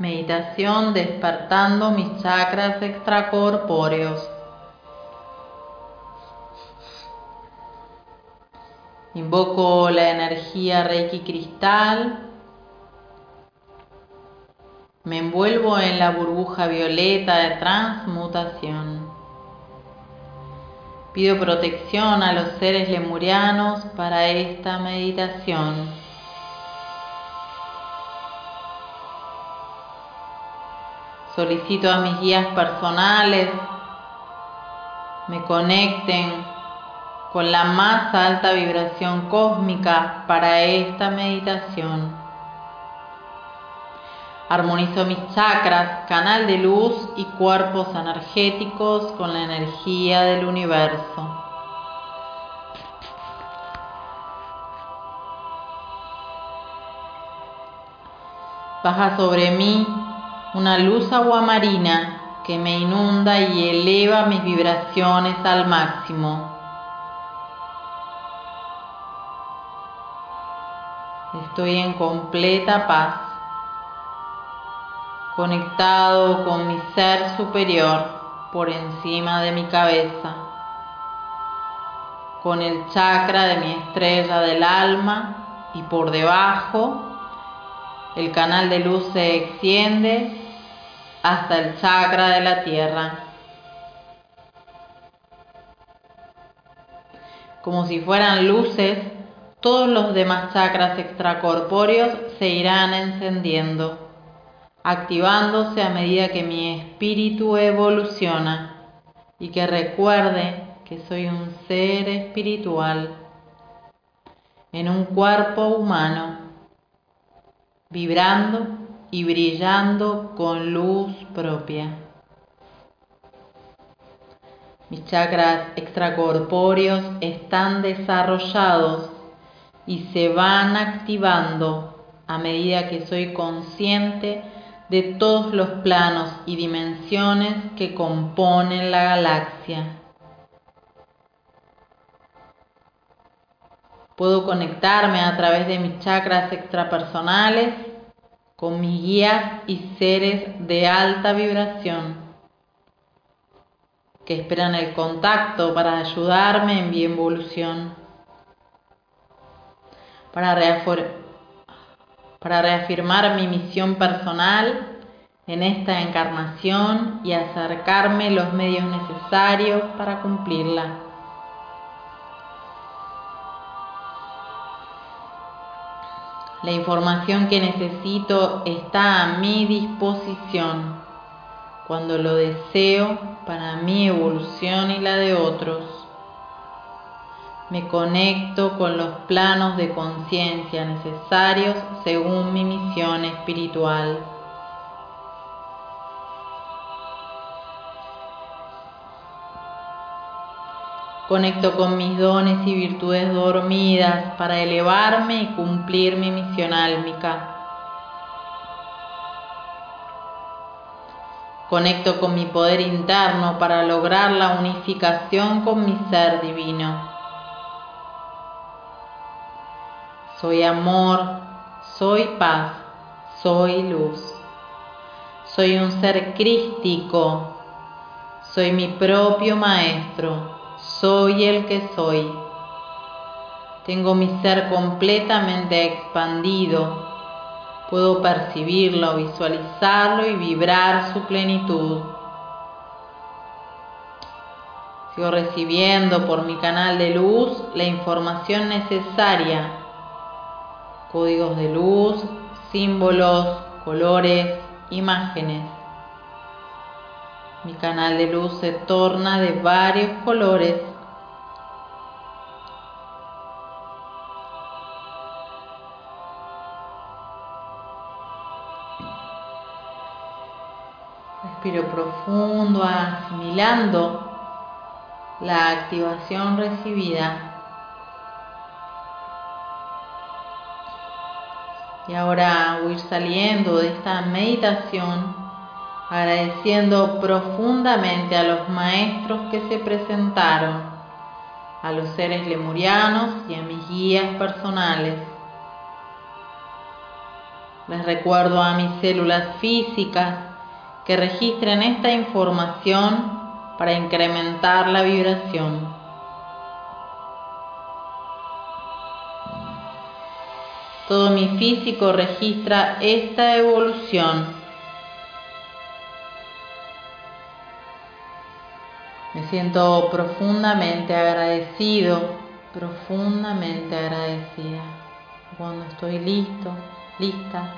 Meditación despertando mis chakras extracorpóreos. Invoco la energía Reiki cristal. Me envuelvo en la burbuja violeta de transmutación. Pido protección a los seres lemurianos para esta meditación. Solicito a mis guías personales me conecten con la más alta vibración cósmica para esta meditación. Armonizo mis chakras, canal de luz y cuerpos energéticos con la energía del universo. Baja sobre mí una luz aguamarina que me inunda y eleva mis vibraciones al máximo. Estoy en completa paz, conectado con mi ser superior por encima de mi cabeza, con el chakra de mi estrella del alma y por debajo el canal de luz se extiende hasta el chakra de la tierra. Como si fueran luces, todos los demás chakras extracorpóreos se irán encendiendo, activándose a medida que mi espíritu evoluciona y que recuerde que soy un ser espiritual en un cuerpo humano, vibrando y brillando con luz propia. Mis chakras extracorpóreos están desarrollados y se van activando a medida que soy consciente de todos los planos y dimensiones que componen la galaxia. Puedo conectarme a través de mis chakras extrapersonales con mis guías y seres de alta vibración que esperan el contacto para ayudarme en mi evolución, para, para reafirmar mi misión personal en esta encarnación y acercarme los medios necesarios para cumplirla. La información que necesito está a mi disposición cuando lo deseo para mi evolución y la de otros. Me conecto con los planos de conciencia necesarios según mi misión espiritual. Conecto con mis dones y virtudes dormidas para elevarme y cumplir mi misión álmica. Conecto con mi poder interno para lograr la unificación con mi ser divino. Soy amor, soy paz, soy luz. Soy un ser crístico, soy mi propio maestro soy el que soy. Tengo mi ser completamente expandido. Puedo percibirlo, visualizarlo y vibrar su plenitud. Sigo recibiendo por mi canal de luz la información necesaria. Códigos de luz, símbolos, colores, imágenes Mi canal de luz se torna de varios colores. Respiro profundo, asimilando la activación recibida. Y ahora voy a ir saliendo de esta meditación agradeciendo profundamente a los maestros que se presentaron, a los seres lemurianos y a mis guías personales. Les recuerdo a mis células físicas que registren esta información para incrementar la vibración. Todo mi físico registra esta evolución. Me siento profundamente agradecido, profundamente agradecida. Cuando estoy listo, lista,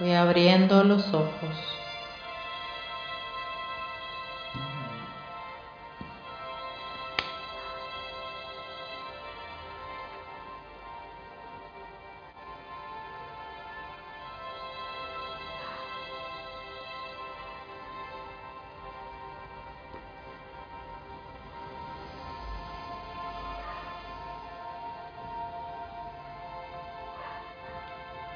voy abriendo los ojos.